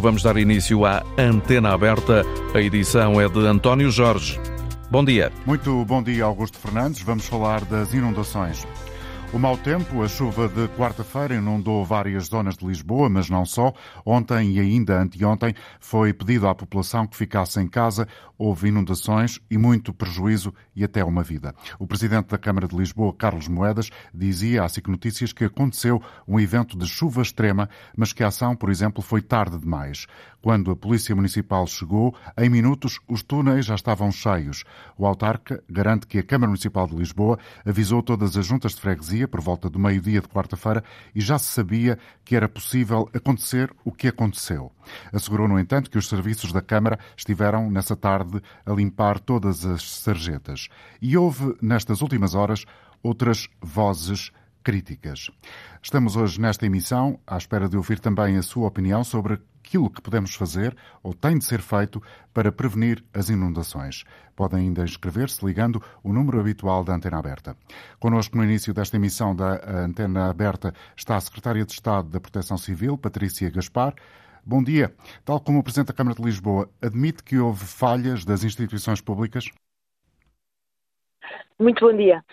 Vamos dar início à Antena Aberta. A edição é de António Jorge. Bom dia. Muito bom dia, Augusto Fernandes. Vamos falar das inundações. O mau tempo, a chuva de quarta-feira inundou várias zonas de Lisboa, mas não só. Ontem e ainda anteontem foi pedido à população que ficasse em casa. Houve inundações e muito prejuízo e até uma vida. O presidente da Câmara de Lisboa, Carlos Moedas, dizia à SIC Notícias que aconteceu um evento de chuva extrema, mas que a ação, por exemplo, foi tarde demais. Quando a Polícia Municipal chegou, em minutos os túneis já estavam cheios. O autarca garante que a Câmara Municipal de Lisboa avisou todas as juntas de freguesia por volta do meio-dia de quarta-feira e já se sabia que era possível acontecer o que aconteceu. Assegurou, no entanto, que os serviços da Câmara estiveram, nessa tarde, a limpar todas as sarjetas. E houve, nestas últimas horas, outras vozes críticas. Estamos hoje nesta emissão à espera de ouvir também a sua opinião sobre aquilo que podemos fazer ou tem de ser feito para prevenir as inundações. Podem ainda inscrever-se ligando o número habitual da Antena Aberta. Connosco no início desta emissão da Antena Aberta está a Secretária de Estado da Proteção Civil, Patrícia Gaspar. Bom dia. Tal como o Presidente da Câmara de Lisboa, admite que houve falhas das instituições públicas? Muito bom dia.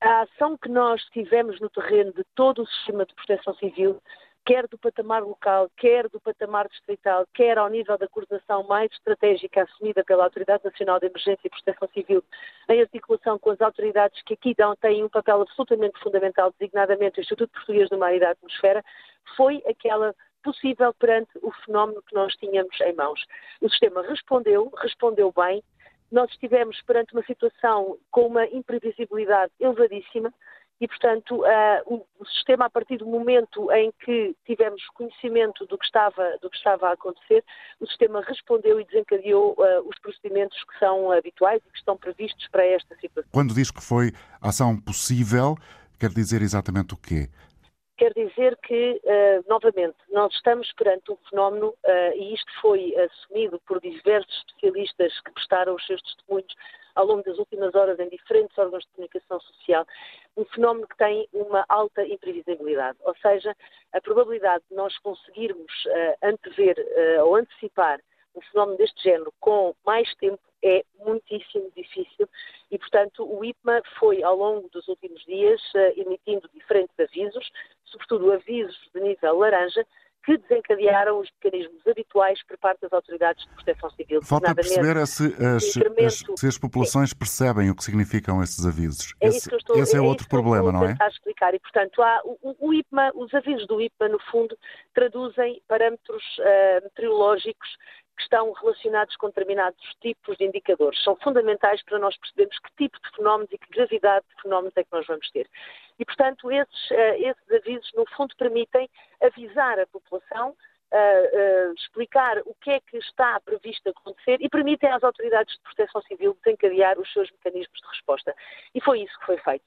A ação que nós tivemos no terreno de todo o sistema de proteção civil quer do patamar local, quer do patamar distrital, quer ao nível da coordenação mais estratégica assumida pela Autoridade Nacional de Emergência e Proteção Civil, em articulação com as autoridades que aqui dão, têm um papel absolutamente fundamental, designadamente o Instituto Português do Mar e da Atmosfera, foi aquela possível perante o fenómeno que nós tínhamos em mãos. O sistema respondeu, respondeu bem, nós estivemos perante uma situação com uma imprevisibilidade elevadíssima, e, portanto, uh, o, sistema, a partir do momento em que tivemos conhecimento do que estava, do que estava a acontecer, o sistema respondeu e desencadeou uh, os procedimentos que são habituais e que estão previstos para esta situação. Quando diz que foi ação possível, quer dizer exatamente o quê? Quer dizer que, uh, novamente, nós estamos perante um fenómeno, e isto foi assumido por diversos especialistas que prestaram os seus testemunhos ao longo das últimas horas em diferentes órgãos de comunicação social, um fenómeno que tem uma alta imprevisibilidade. Ou seja, a probabilidade de nós conseguirmos uh, antever uh, ou antecipar um fenómeno deste género com mais tempo é muitíssimo difícil e, portanto, o IPMA foi, ao longo dos últimos dias, uh, emitindo diferentes avisos, sobretudo avisos de nível laranja, que desencadearam os mecanismos habituais por parte das autoridades de proteção civil. Falta perceber é se as, as, se as populações percebem o que significam esses avisos. É esse, estou, esse é, é outro problema, não é? A explicar. E, portanto, há, o, o, IPMA, os avisos do IPMA, no fundo, traduzem parâmetros uh, meteorológicos que estão relacionados com determinados tipos de indicadores. São fundamentais para nós percebermos que tipo de fenómenos e que gravidade de fenómenos é que nós vamos ter. E, portanto, esses, uh, esses avisos, no fundo, permitem avisar a população Uh, uh, explicar o que é que está previsto acontecer e permitem às autoridades de proteção civil desencadear os seus mecanismos de resposta. E foi isso que foi feito.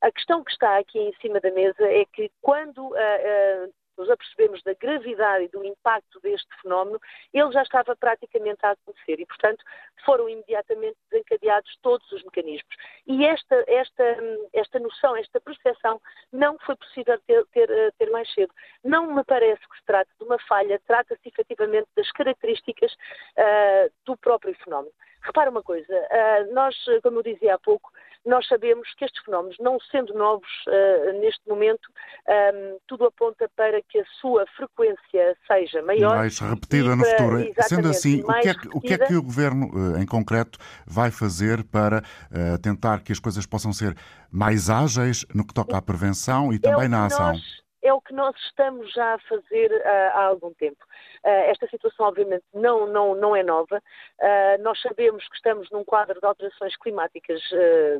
A questão que está aqui em cima da mesa é que quando uh, nos apercebemos da gravidade e do impacto deste fenómeno, ele já estava praticamente a acontecer e, portanto, foram imediatamente desencadeados todos os mecanismos. E esta, esta, esta noção, esta percepção, não foi possível ter, ter, eh, ter mais cedo. Não me parece que se trate de uma falha, trata-se efetivamente das características uh, do próprio fenómeno. Repara uma coisa, uh, nós, como eu dizia há pouco, nós sabemos que estes fenómenos, não sendo novos uh, neste momento, um, ehm, tudo aponta para que a sua frequência seja maior. Mais repetida no futuro. Sendo assim, o que, é que, o que, é que, o Governo, uh, em concreto, vai fazer para uh, tentar que as coisas possam ser mais ágeis no que toca à prevenção e também é na ação? Nós é o que nós estamos já a fazer uh, há algum tempo. Uh, esta situação, obviamente, não, não, não é nova. Uh, nós sabemos que estamos num quadro de alterações climáticas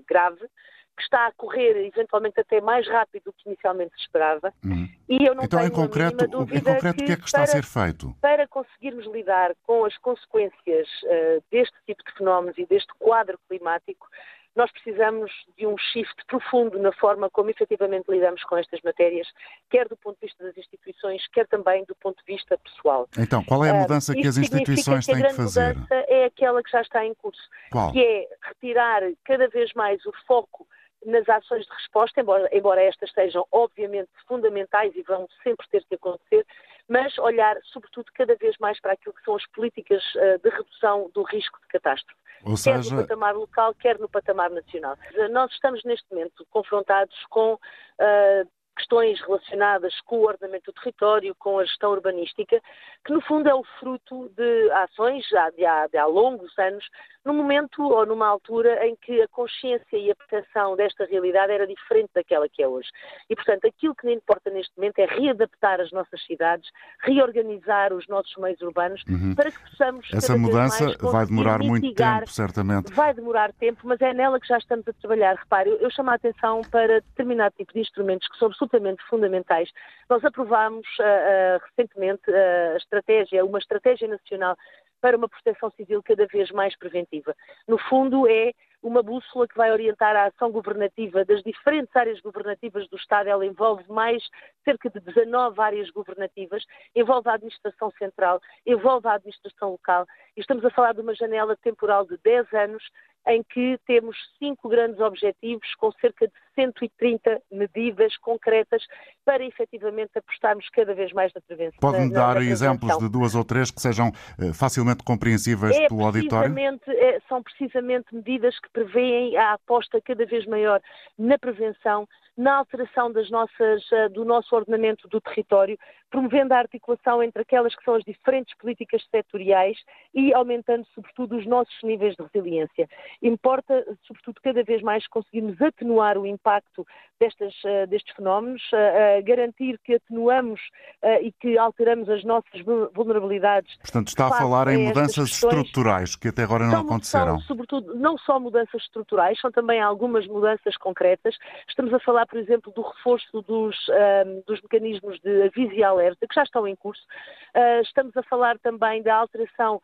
grave, que está a correr eventualmente até mais rápido do que inicialmente se esperava. Uhum. E eu não então, tenho em concreto, em concreto, o que é que está para, a ser feito? Para conseguirmos lidar com as consequências deste tipo de fenómenos e deste quadro climático, nós precisamos de um shift profundo na forma como efetivamente lidamos com estas matérias, quer do ponto de vista das instituições, quer também do ponto de vista pessoal. Então, qual é a ah, mudança uh, que as instituições que têm que fazer? A mudança é aquela que já está em curso, qual? que é retirar cada vez mais o foco nas ações de resposta, embora, embora estas sejam obviamente fundamentais e vão sempre ter que acontecer, mas olhar, sobretudo, cada vez mais para aquilo que são as políticas de redução do risco de catástrofe. Ou seja... Quer no patamar local, quer no patamar nacional. Nós estamos neste momento confrontados com uh, questões relacionadas com o ordenamento do território, com a gestão urbanística, que no fundo é o fruto de ações já de há, de há longos anos num momento ou numa altura em que a consciência e a percepção desta realidade era diferente daquela que é hoje. E, portanto, aquilo que importa neste momento é readaptar as nossas cidades, reorganizar os nossos meios urbanos uhum. para que possamos. Essa mudança vai demorar mitigar, muito tempo, certamente. Vai demorar tempo, mas é nela que já estamos a trabalhar. Repare, eu, eu chamo a atenção para determinado tipo de instrumentos que são absolutamente fundamentais. Nós aprovámos uh, recentemente uh, a estratégia, uma estratégia nacional para uma proteção civil cada vez mais preventiva. No fundo, é uma bússola que vai orientar a ação governativa das diferentes áreas governativas do Estado. Ela envolve mais cerca de 19 áreas governativas, envolve a administração central, envolve a administração local. E estamos a falar de uma janela temporal de 10 anos em que temos cinco grandes objetivos com cerca de 130 medidas concretas para efetivamente apostarmos cada vez mais na prevenção. Pode-me dar na exemplos de duas ou três que sejam uh, facilmente compreensíveis é pelo auditório? É, são precisamente medidas que prevêem a aposta cada vez maior na prevenção, na alteração das nossas, uh, do nosso ordenamento do território, promovendo a articulação entre aquelas que são as diferentes políticas setoriais e aumentando, sobretudo, os nossos níveis de resiliência. Importa, sobretudo, cada vez mais conseguirmos atenuar o impacto destas, uh, destes fenómenos, uh, garantir que atenuamos e que alteramos as nossas vulnerabilidades. Portanto, está a falar em mudanças estruturais que até agora não são, aconteceram. São, sobretudo, não só mudanças estruturais, são também algumas mudanças concretas. Estamos a falar, por exemplo, do reforço dos, dos mecanismos de aviso e alerta, que já estão em curso. estamos a falar também da alteração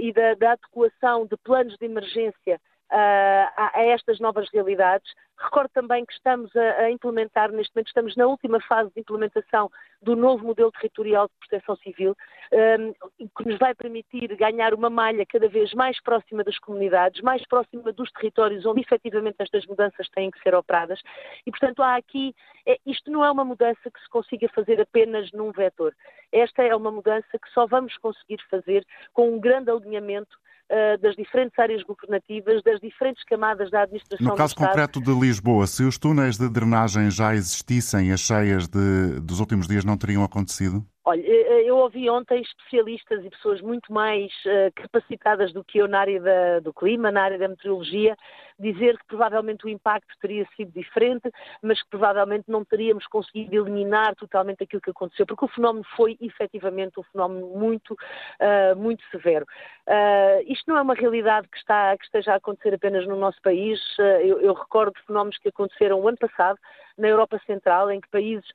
e da, da adequação de planos de emergência a, a, estas novas realidades. Recordo também que estamos a, a, implementar, neste momento, estamos na última fase de implementação do novo modelo territorial de proteção civil, um, que nos vai permitir ganhar uma malha cada vez mais próxima das comunidades, mais próxima dos territórios onde efetivamente estas mudanças têm que ser operadas. E, portanto, há aqui, é, isto não é uma mudança que se consiga fazer apenas num vetor. Esta é uma mudança que só vamos conseguir fazer com um grande alinhamento uh, das diferentes áreas governativas, das diferentes camadas da administração No caso concreto de Lisboa, se os túneis de drenagem já existissem, as cheias de, dos últimos dias não teriam acontecido? Olha, eh, eu ouvi ontem especialistas e pessoas muito mais uh, capacitadas do que eu na área da, do clima, na área da meteorologia, dizer que provavelmente o impacto teria sido diferente, mas que provavelmente não teríamos conseguido eliminar totalmente aquilo que aconteceu, porque o fenómeno foi efetivamente um fenómeno muito, uh, muito severo. Uh, isto não é uma realidade que, está, que esteja a acontecer apenas no nosso país. Eu, eu recordo fenómenos que aconteceram o ano passado, na Europa Central, em que países,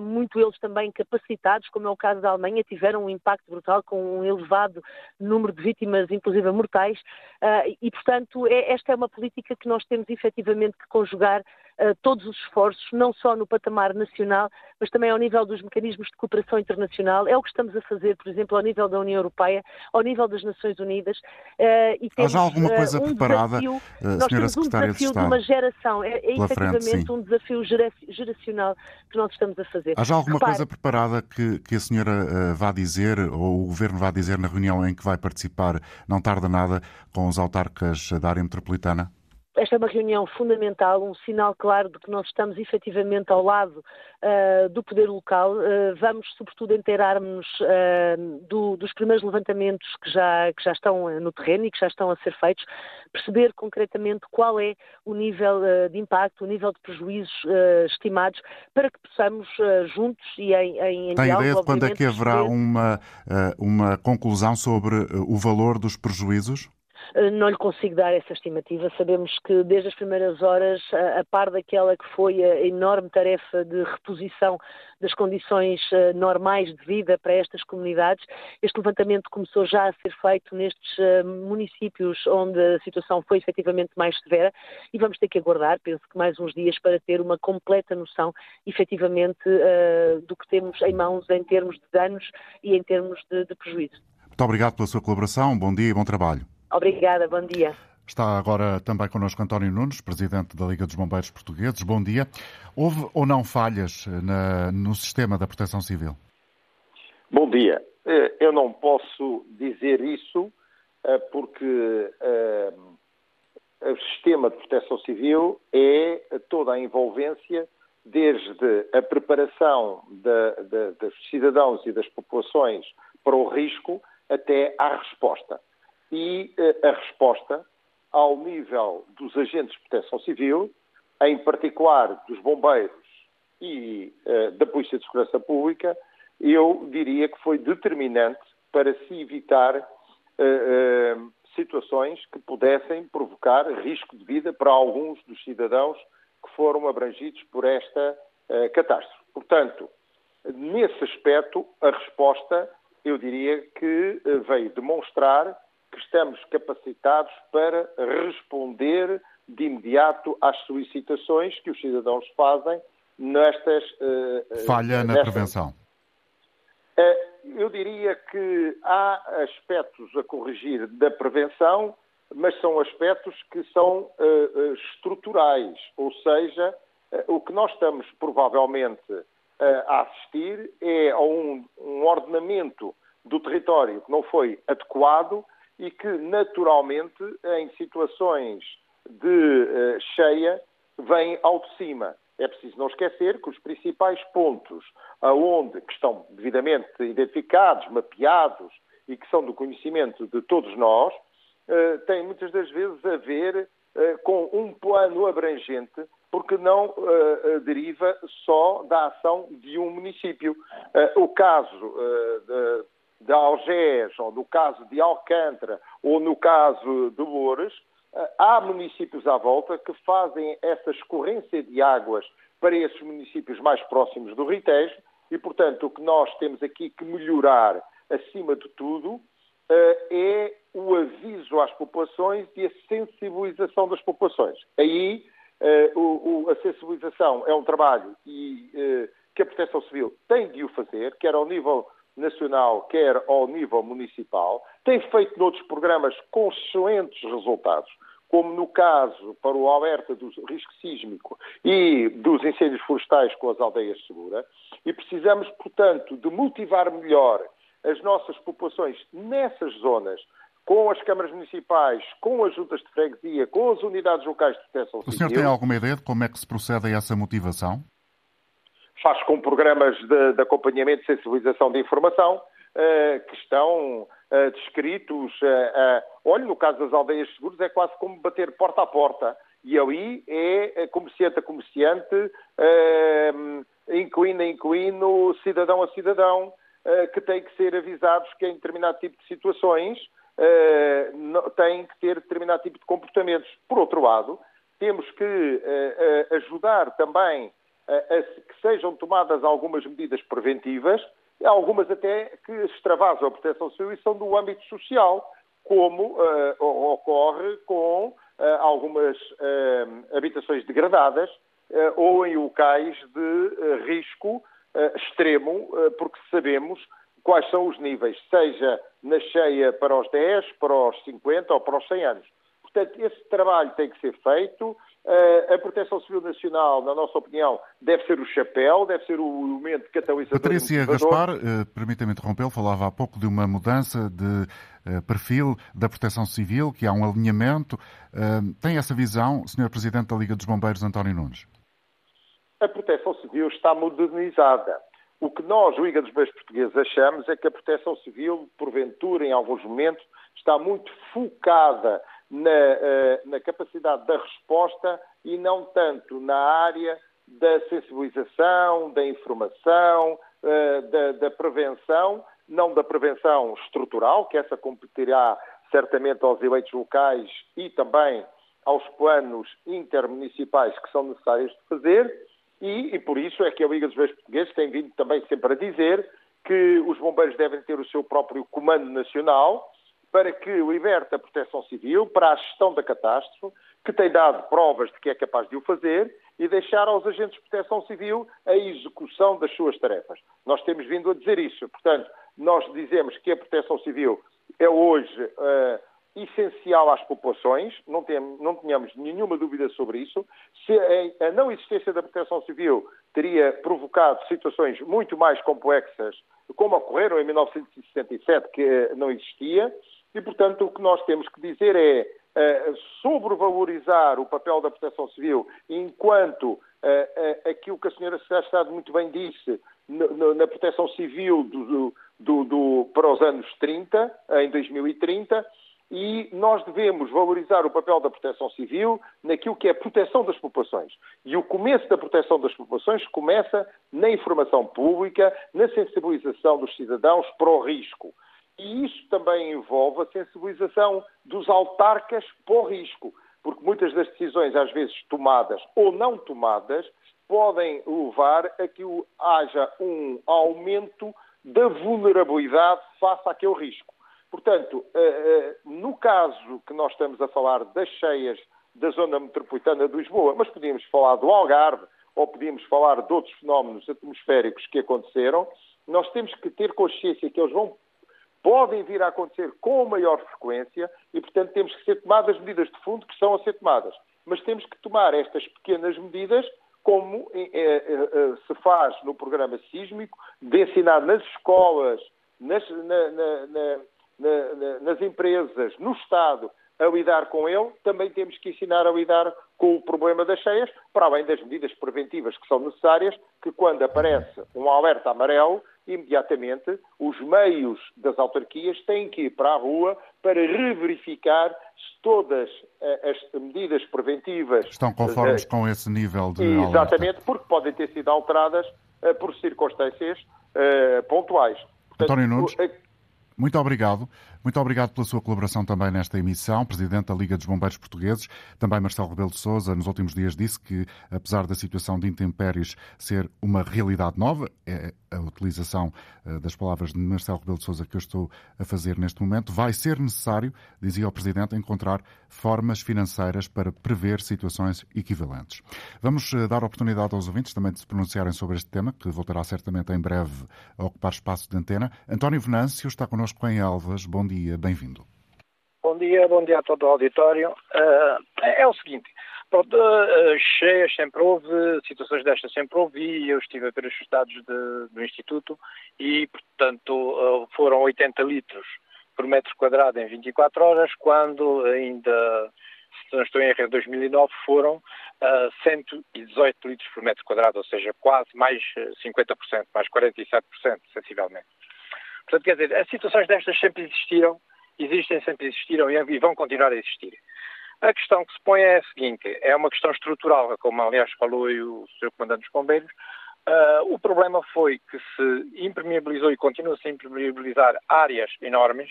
muito eles também capacitados, como é o caso da Alemanha, tiveram um impacto brutal com um elevado número de vítimas, inclusive mortais, uh, e, portanto, é, esta é uma política que nós temos efetivamente que conjugar uh, todos os esforços, não só no patamar nacional, mas também ao nível dos mecanismos de cooperação internacional. É o que estamos a fazer, por exemplo, ao nível da União Europeia, ao nível das Nações Unidas. Uh, e temos, Há já alguma coisa um preparada, desafio, nós temos um desafio de, de, uma geração, é, é efetivamente frente, um desafio geracional que nós estamos a fazer. Há já alguma Repare, coisa preparada que, que a senhora uh, vá dizer, ou o Governo vá dizer na reunião em que vai participar, não tarda nada, com os autarcas da área metropolitana? Esta é uma reunião fundamental, um sinal claro de que nós estamos efetivamente ao lado uh, do poder local. Uh, vamos, sobretudo, inteirar-nos uh, do, dos primeiros levantamentos que já, que já estão no terreno e que já estão a ser feitos, perceber concretamente qual é o nível de impacto, o nível de prejuízos estimados, para que possamos juntos e em, em, em Tem ideia de quando é que haverá uma, uma conclusão sobre o valor dos prejuízos? Eh, não lhe consigo dar essa estimativa. Sabemos que desde as primeiras horas, a par daquela que foi a enorme tarefa de reposição das condições eh, normais de vida para estas comunidades, este levantamento começou já a ser feito nestes eh, municípios onde a situação foi efetivamente mais severa e vamos ter que aguardar, penso que mais uns dias, para ter uma completa noção efetivamente do que temos em mãos em termos de danos e em termos de, de prejuízo. Muito obrigado pela sua colaboração. Bom dia e bom trabalho. Obrigada, bom dia. Está agora também connosco António Nunes, presidente da Liga dos Bombeiros Portugueses. Bom dia. Houve ou não falhas na, no sistema da proteção civil? Bom dia. Eh, eu não posso dizer isso eh, porque eh, o sistema de proteção civil é toda a envolvência desde a preparação de, de, dos cidadãos e das populações para o risco até à resposta. E a resposta ao nível dos agentes de proteção civil, em particular dos bombeiros e da Polícia de Segurança Pública, eu diria que foi determinante para se evitar uh, situações que pudessem provocar risco de vida para alguns dos cidadãos que foram abrangidos por esta catástrofe. Portanto, nesse aspecto, a resposta, eu diria que veio demonstrar que estamos capacitados para responder de imediato às solicitações que os cidadãos fazem nestas. Falha na nestas, prevenção. Eh, eu diria que há aspectos a corrigir da prevenção, mas são aspectos que são estruturais, ou seja, o que nós estamos provavelmente a assistir é a um, um, ordenamento do território que não foi adequado e que, naturalmente, em situações de cheia, vem ao de cima. É preciso não esquecer que os principais pontos aonde, que estão devidamente identificados, mapeados e que são do conhecimento de todos nós, eh, têm muitas das vezes a ver eh, com um plano abrangente, porque não eh, deriva só da ação de um município. O caso de Algés, ou no caso de Alcântara, ou no caso de Loures, há municípios à volta que fazem essa escorrência de águas para esses municípios mais próximos do Ritejo e, portanto, o que nós temos aqui que melhorar, acima de tudo, eh, é o aviso às populações e a sensibilização das populações. Aí, eh, a sensibilização é um trabalho eh, que a Proteção Civil tem de o fazer, quer ao nível nacional, quer ao nível municipal. Tem feito noutros programas com excelentes resultados, como no caso para o alerta do risco sísmico e dos incêndios florestais com as aldeias seguras, e precisamos, portanto, de motivar melhor as nossas populações nessas zonas, com as câmaras municipais, com as juntas de freguesia, com as unidades locais de proteção civil. O senhor tem alguma ideia de como é que se procede a essa motivação? Faz com programas de, de acompanhamento e sensibilização de informação uh, que estão uh, descritos. Uh, olha, no caso das aldeias seguras é quase como bater porta a porta. E ali é comerciante a comerciante, inquilino a inquilino, cidadão a cidadão, que têm que ser avisados que em determinado tipo de situações têm que ter determinado tipo de comportamentos. Por outro lado, temos que ajudar também que sejam tomadas algumas medidas preventivas, algumas até que extravasam a proteção civil e são do âmbito social, como uh, ocorre com uh, algumas uh, habitações degradadas ou em locais de risco extremo, porque sabemos quais são os níveis, seja na cheia para os 10, para os 50 ou para os 100 anos. Portanto, esse trabalho tem que ser feito, a Proteção Civil Nacional, na nossa opinião, deve ser o chapéu, deve ser o elemento catalisador. Patrícia Gaspar, eh, permita-me interrompê-lo, falava há pouco de uma mudança de eh, perfil da Proteção Civil, que há um alinhamento. Eh, tem essa visão, Sr. Presidente da Liga dos Bombeiros, António Nunes? A Proteção Civil está modernizada. O que nós, Liga dos Bombeiros Portugueses, achamos é que a Proteção Civil, porventura, em alguns momentos, está muito focada na, eh, na capacidade da resposta e não tanto na área da sensibilização, da informação, eh, da, da, prevenção, não da prevenção estrutural, que essa competirá certamente aos eleitos locais e também aos planos intermunicipais que são necessários de fazer, e, e por isso é que a Liga dos Bombeiros Portugueses tem vindo também sempre a dizer que os bombeiros devem ter o seu próprio comando nacional, para que liberte a proteção civil para a gestão da catástrofe, que tem dado provas de que é capaz de o fazer, e deixar aos agentes de proteção civil a execução das suas tarefas. Nós temos vindo a dizer isso. Portanto, nós dizemos que a proteção civil é hoje uh, essencial às populações, não, tem, não tenhamos nenhuma dúvida sobre isso. Se a, a não existência da proteção civil teria provocado situações muito mais complexas, como ocorreram em 1967, que não existia, e, portanto, o que nós temos que dizer é uh, sobrevalorizar o papel da proteção civil enquanto uh, uh, aquilo que a senhora Secretária Estado muito bem disse na proteção civil do, do, do, para os anos 30, em 2030, e nós devemos valorizar o papel da proteção civil naquilo que é a proteção das populações. E o começo da proteção das populações começa na informação pública, na sensibilização dos cidadãos para o risco. E isso também envolve a sensibilização dos autarcas para o risco, porque muitas das decisões, às vezes tomadas ou não tomadas, podem levar a que haja um aumento da vulnerabilidade face àquele risco. Portanto, eh, eh, no caso que nós estamos a falar das cheias da zona metropolitana de Lisboa, mas podíamos falar do Algarve ou podíamos falar de outros fenómenos atmosféricos que aconteceram, nós temos que ter consciência que eles vão, podem vir a acontecer com maior frequência e, portanto, temos que ser tomadas medidas de fundo que são a ser tomadas. Mas temos que tomar estas pequenas medidas como eh, se faz no programa sísmico, de ensinar nas escolas, nas, na, na, na na, na, nas empresas, no Estado, a lidar com ele, também temos que ensinar a lidar com o problema das cheias, para além das medidas preventivas que são necessárias, que quando aparece um alerta amarelo, imediatamente os meios das autarquias têm que ir para a rua para reverificar se todas eh, as medidas preventivas... Estão conformes uh, com esse nível de Exatamente, alerta. porque podem ter sido alteradas uh, por circunstâncias pontuais. Portanto, António Nunes... Muito obrigado. Muito obrigado pela sua colaboração também nesta emissão. Presidente da Liga dos Bombeiros Portugueses, também Marcelo Rebelo de Sousa, nos últimos dias disse que, apesar da situação de intempéries ser uma realidade nova, é a utilização eh, das palavras de Marcelo Rebelo de Sousa que eu estou a fazer neste momento, vai ser necessário, dizia o Presidente, encontrar formas financeiras para prever situações equivalentes. Vamos eh, dar oportunidade aos ouvintes também de se pronunciarem sobre este tema, que voltará certamente em breve a ocupar espaço de antena. António Venâncio está connosco em Elvas. Bom dia, bem-vindo. Bom dia, bom dia a todo o auditório. Uh, é o seguinte, pronto, uh, cheias sempre houve, situações destas sempre houve, e eu estive a ver os dados de, do Instituto e, portanto, uh, foram 80 litros por metro quadrado em 24 horas, quando ainda, se não estou em erro, em 2009 foram uh, 118 litros por metro quadrado, ou seja, quase mais 50%, mais 47%, sensivelmente. Portanto, quer dizer, as situações destas sempre existiram, existem, sempre existiram e vão continuar a existir. A questão que se põe é a seguinte: é uma questão estrutural, como aliás falou o Sr. Comandante dos Bombeiros. Uh, o problema foi que se impermeabilizou e continua-se a impermeabilizar áreas enormes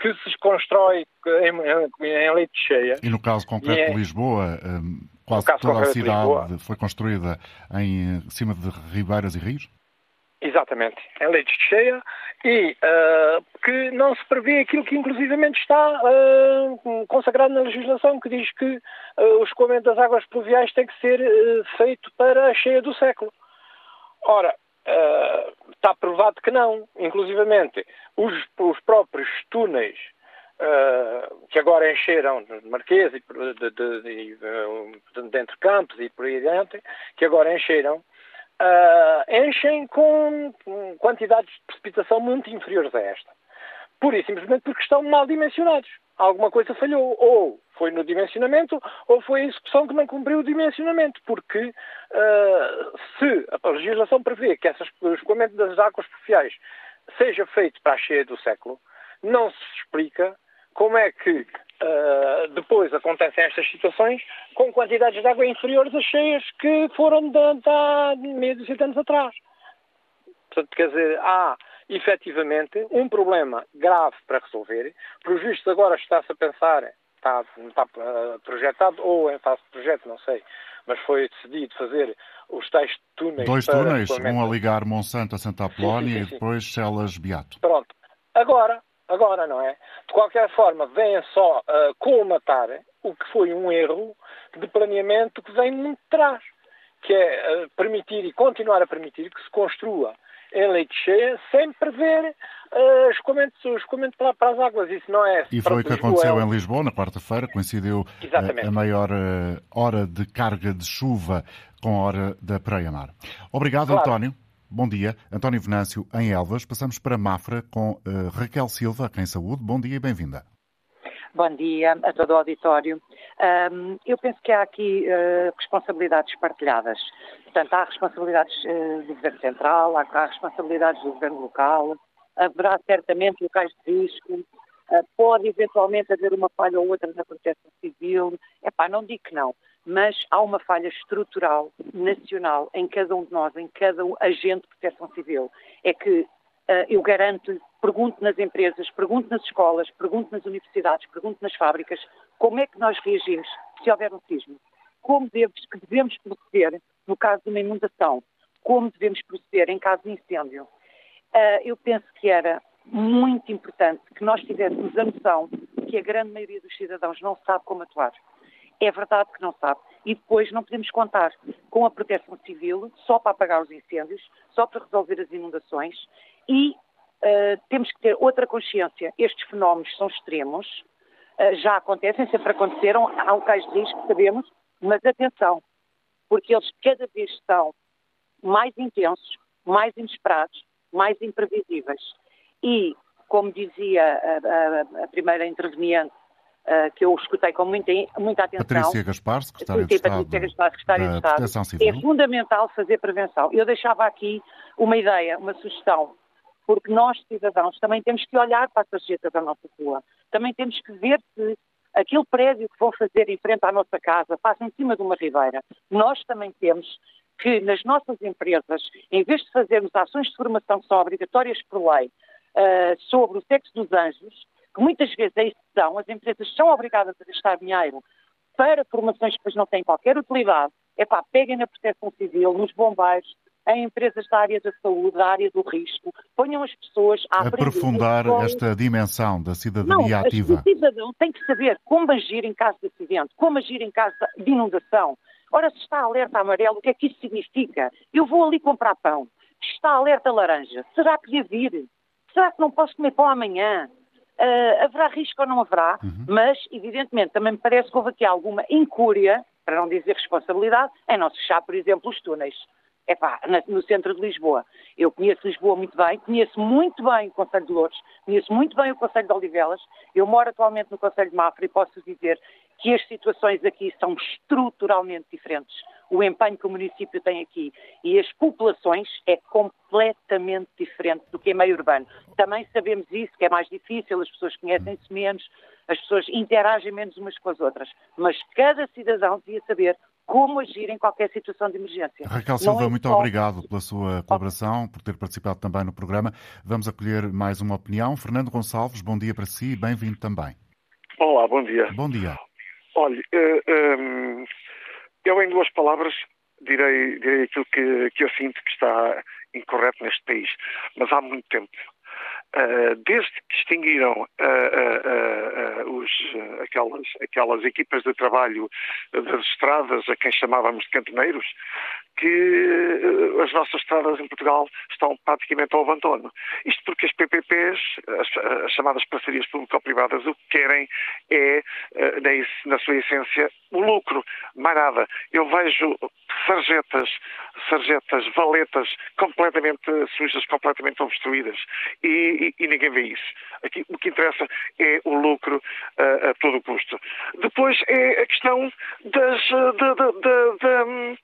que se constrói em, em leite cheia. E no caso concreto é, de Lisboa, um, quase toda a cidade foi construída em cima de ribeiras e rios? Exatamente, em leite cheia e uh, que não se prevê aquilo que inclusivamente está uh, consagrado na legislação, que diz que uh, o escoamento das águas pluviais tem que ser feito para a cheia do século. Ora, está provado que não, inclusivamente os, os próprios túneis que agora encheram de Marquês e de, de, de, de, entre campos e por aí adiante, que agora encheram uh, enchem com quantidades de precipitação muito inferiores a esta. Pura e simplesmente porque estão mal dimensionados. Alguma coisa falhou. Ou foi no dimensionamento, ou foi a execução que não cumpriu o dimensionamento. Porque uh, se a legislação prevê que essas, o escoamento das águas pluviais seja feito para a cheia do século, não se explica como é que uh, depois acontecem estas situações com quantidades de água inferiores às cheias que foram de, de há meio de anos atrás. Portanto, quer dizer, há efetivamente um problema grave para resolver. Por justo agora está-se a pensar, está, está uh, projetado, ou em fase de projeto, não sei, mas foi decidido fazer os tais túneis. Dois túneis, um a ligar Monsanto a Santa Apolónia sim, sim, sim, e depois Celas Beato. Pronto. Agora, agora, não é? De qualquer forma, vêm só uh, colmatar o que foi um erro de planeamento que vem muito trás, que é uh, permitir e continuar a permitir que se construa em leite cheia, sem prever uh, escoamento, escoamento para, para, as águas. Isso não é. E foi o que aconteceu em Lisboa na quarta-feira, coincidiu uh, a maior uh, hora de carga de chuva com a hora da Praia-Mar. Obrigado, claro. António. Bom dia. António Venâncio, em Elvas. Passamos para Mafra com Raquel Silva, aqui em Saúde. Bom dia e bem-vinda. Bom dia a todo o auditório. Um, eu penso que há aqui uh, responsabilidades partilhadas. Portanto, há responsabilidades uh, do Governo Central, há, há, responsabilidades do Governo Local, haverá certamente locais de risco, uh, pode eventualmente haver uma falha ou outra na proteção civil. Epá, não digo que não, mas há uma falha estrutural, nacional, em cada um de nós, em cada agente de proteção civil. É que uh, eu garanto pergunto nas empresas, pergunto nas escolas, pergunto nas universidades, pergunto nas fábricas, como é que nós reagimos se houver um sismo? Como devemos, devemos proceder no caso de uma inundação? Como devemos proceder em caso de incêndio? Uh, eu penso que era muito importante que nós tivéssemos a noção que a grande maioria dos cidadãos não sabe como atuar. É verdade que não sabe. E depois não podemos contar com a proteção civil só para apagar os incêndios, só para resolver as inundações e uh, temos que ter outra consciência. Estes fenómenos são extremos, uh, já acontecem, sempre aconteceram, há locais de risco, sabemos, mas atenção, porque eles cada vez são mais intensos, mais inesperados, mais imprevisíveis. E, como dizia a, a, a primeira interveniente, uh, que eu escutei com muita, muita atenção. Patrícia Gaspar, secretária de Estado, Patrícia Gaspar, secretária de Estado. É fundamental fazer prevenção. Eu deixava aqui uma ideia, uma sugestão porque nós, cidadãos, também temos que olhar para a sarjeta da nossa rua. Também temos que ver se aquele prédio que vão fazer em frente à nossa casa passa em cima de uma ribeira. Nós também temos que, nas nossas empresas, em vez de fazermos ações de formação que são obrigatórias por lei uh, sobre o sexo dos anjos, que muitas vezes é exceção, as empresas são obrigadas a gastar dinheiro para formações que depois não têm qualquer utilidade, é pá, peguem na proteção civil, nos bombeiros, em empresas da área da saúde, da área do risco, ponham as pessoas a aprofundar esta dimensão da cidadania Não, ativa. O cidadão tem que saber como agir em caso de acidente, como agir em caso de inundação. Ora, se está alerta amarelo, o que é que isso significa? Eu vou ali comprar pão. Está alerta laranja. Será que ia vir? Será que não posso comer pão amanhã? Uh, haverá risco ou não haverá? Uhum. Mas, evidentemente, também me parece que houve aqui alguma incúria, para não dizer responsabilidade, em não fechar, por exemplo, os túneis é pá, no centro de Lisboa. Eu conheço Lisboa muito bem, conheço muito bem o Conselho de Louros, conheço muito bem o Conselho de Olivelas. Eu moro atualmente no Conselho de Mafra e posso dizer que as situações aqui são estruturalmente diferentes. O empenho que o município tem aqui e as populações é completamente diferente do que é meio urbano. Também sabemos isso, que é mais difícil, as pessoas conhecem-se menos, as pessoas interagem menos umas com as outras. Mas cada cidadão devia saber como agir em qualquer situação de emergência. Raquel Silva, é muito só... obrigado pela sua colaboração, por ter participado também no programa. Vamos acolher mais uma opinião. Fernando Gonçalves, bom dia para si e bem-vindo também. Olá, bom dia. Bom dia. Olha, uh, um, eu em duas palavras direi, direi aquilo que, que eu sinto que está incorreto neste país, mas há muito tempo. Uh, desde que extinguiram uh, uh, os, aquelas, aquelas equipas de trabalho das estradas, a quem chamávamos de cantoneiros, que as nossas estradas em Portugal estão praticamente ao abandono. Isto porque as PPPs, as, as chamadas parcerias público-privadas, o que querem é, na, na sua essência, o lucro, mais nada. Eu vejo sarjetas, sarjetas, valetas completamente sujas, completamente obstruídas e, e, e ninguém vê isso. Aqui, o que interessa é o lucro uh, a todo custo. Depois é a questão das, de,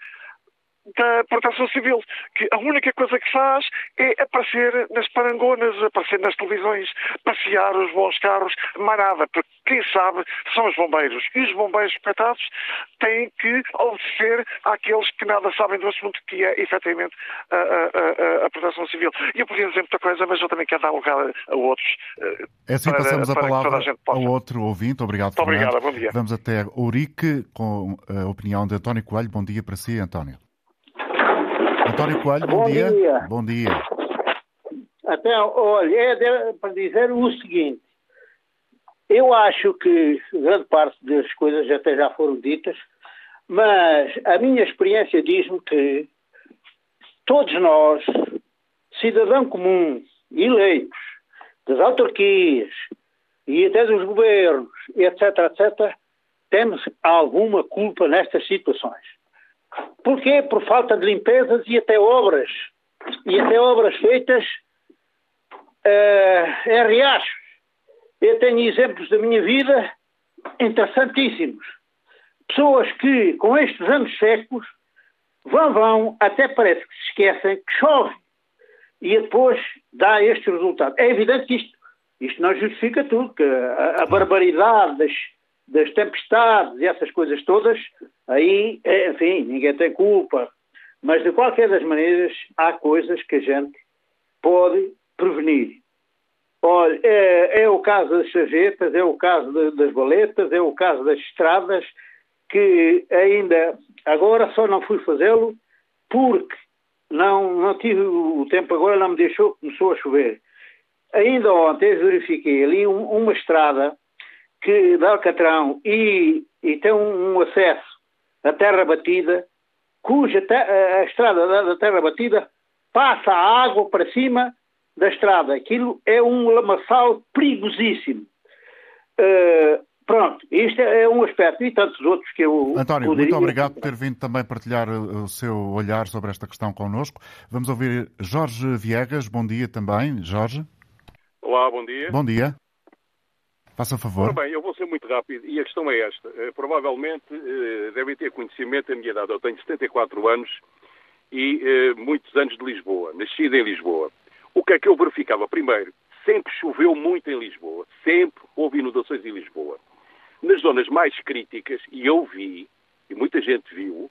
da Proteção Civil, que a única coisa que faz é aparecer nas parangonas, aparecer nas televisões, passear os bons carros, mais nada, porque quem sabe são os bombeiros. E os bombeiros, coitados, têm que obedecer àqueles que nada sabem do assunto, que é efetivamente a, a, a, a Proteção Civil. E eu podia dizer muita coisa, mas eu também quero dar lugar a outros. É assim, para, passamos a palavra ao outro ouvinte. Obrigado, Muito obrigado, bom dia. Vamos até Ourique com a opinião de António Coelho. Bom dia para si, António. António Coelho, bom, bom dia. dia. Bom dia. Até, olha, é para dizer o seguinte. Eu acho que grande parte das coisas até já foram ditas, mas a minha experiência diz-me que todos nós, cidadão comum, eleitos, das autarquias e até dos governos, etc., etc., temos alguma culpa nestas situações. Porquê? Por falta de limpezas e até obras. E até obras feitas uh, em riachos. Eu tenho exemplos da minha vida interessantíssimos. Pessoas que, com estes anos secos, vão, vão, até parece que se esquecem que chove. E depois dá este resultado. É evidente que isto, isto não justifica tudo, que a, a barbaridade das, das tempestades e essas coisas todas, aí, é, enfim, ninguém tem culpa. Mas, de qualquer das maneiras, há coisas que a gente pode prevenir. Olha, é, é o caso das sarjetas, é o caso de, das baletas, é o caso das estradas, que ainda agora só não fui fazê-lo porque não, não tive o tempo agora, não me deixou, começou a chover. Ainda ontem verifiquei ali um, uma estrada que dá Alcatrão e, e tem um, um, acesso à terra batida, cuja te, a, a, estrada da, da, terra batida passa a água para cima da estrada. Aquilo é um lamaçal perigosíssimo. Uh, pronto, isto é um aspecto e tantos outros que eu. António, poderia... muito obrigado por ter vindo também partilhar o seu olhar sobre esta questão connosco. Vamos ouvir Jorge Viegas. Bom dia também, Jorge. Olá, bom dia. Bom dia. Faça favor. Ora bem, eu vou ser muito rápido e a questão é esta. Uh, provavelmente uh, devem ter conhecimento da minha idade. Eu tenho 74 anos e uh, muitos anos de Lisboa, nascido em Lisboa. O que é que eu verificava? Primeiro, sempre choveu muito em Lisboa. Sempre houve inundações em Lisboa. Nas zonas mais críticas, e eu vi, e muita gente viu,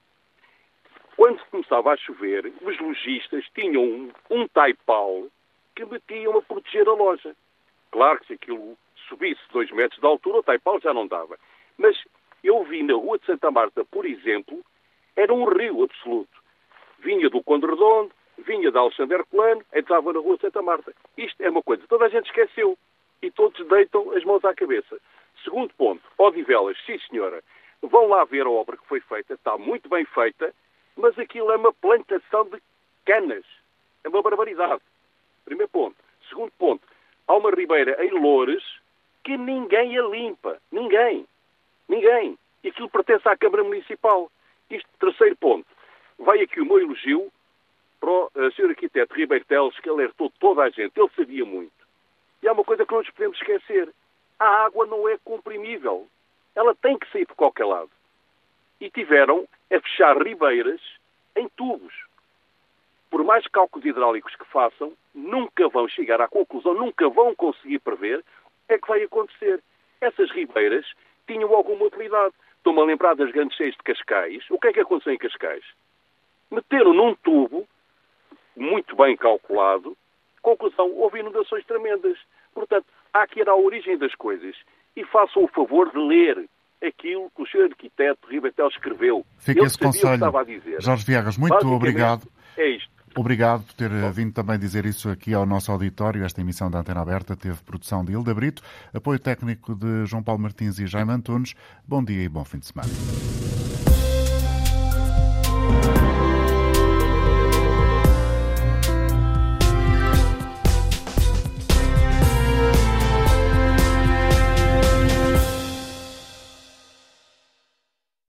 quando começava a chover, os lojistas tinham um, um taipal que metiam a proteger a loja. Claro que se aquilo subisse dois metros de altura, o taipal já não dava. Mas eu vi na Rua de Santa Marta, por exemplo, era um rio absoluto. Vinha do Conde Redondo, vinha de Alexandre Herculano, entrava na Rua de Santa Marta. Isto é uma coisa, toda a gente esqueceu. E todos deitam as mãos à cabeça. Segundo ponto, Odivelas, sim senhora, vão lá ver a obra que foi feita, está muito bem feita, mas aquilo é uma plantação de canas. É uma barbaridade. Primeiro ponto. Segundo ponto, há uma ribeira em Loures que ninguém a limpa. Ninguém. Ninguém. E aquilo pertence à Câmara Municipal. Isto, terceiro ponto. Vai aqui o meu elogio para o uh, Sr. Arquiteto Ribeiro Teles, que alertou toda a gente. Ele sabia muito. E há uma coisa que não nos podemos esquecer. A água não é comprimível. Ela tem que sair por qualquer lado. E tiveram a fechar ribeiras em tubos. Por mais cálculos hidráulicos que façam, nunca vão chegar à conclusão, nunca vão conseguir prever é que vai acontecer. Essas ribeiras tinham alguma utilidade. Estou-me a lembrar das grandes cheias de Cascais. O que é que aconteceu em Cascais? Meteram num tubo, muito bem calculado, conclusão, houve inundações tremendas. Portanto, há que ir à origem das coisas e façam o favor de ler aquilo que o Sr. Arquiteto Ribetel escreveu. Fica Ele esse conselho. Jorge Viegas, muito obrigado. É isto. Obrigado por ter Bom. vindo também dizer isso aqui ao nosso auditório. Esta emissão da Antena Aberta teve produção de Hilda Brito, apoio técnico de João Paulo Martins e Jaime Antunes. Bom dia e bom fim de semana.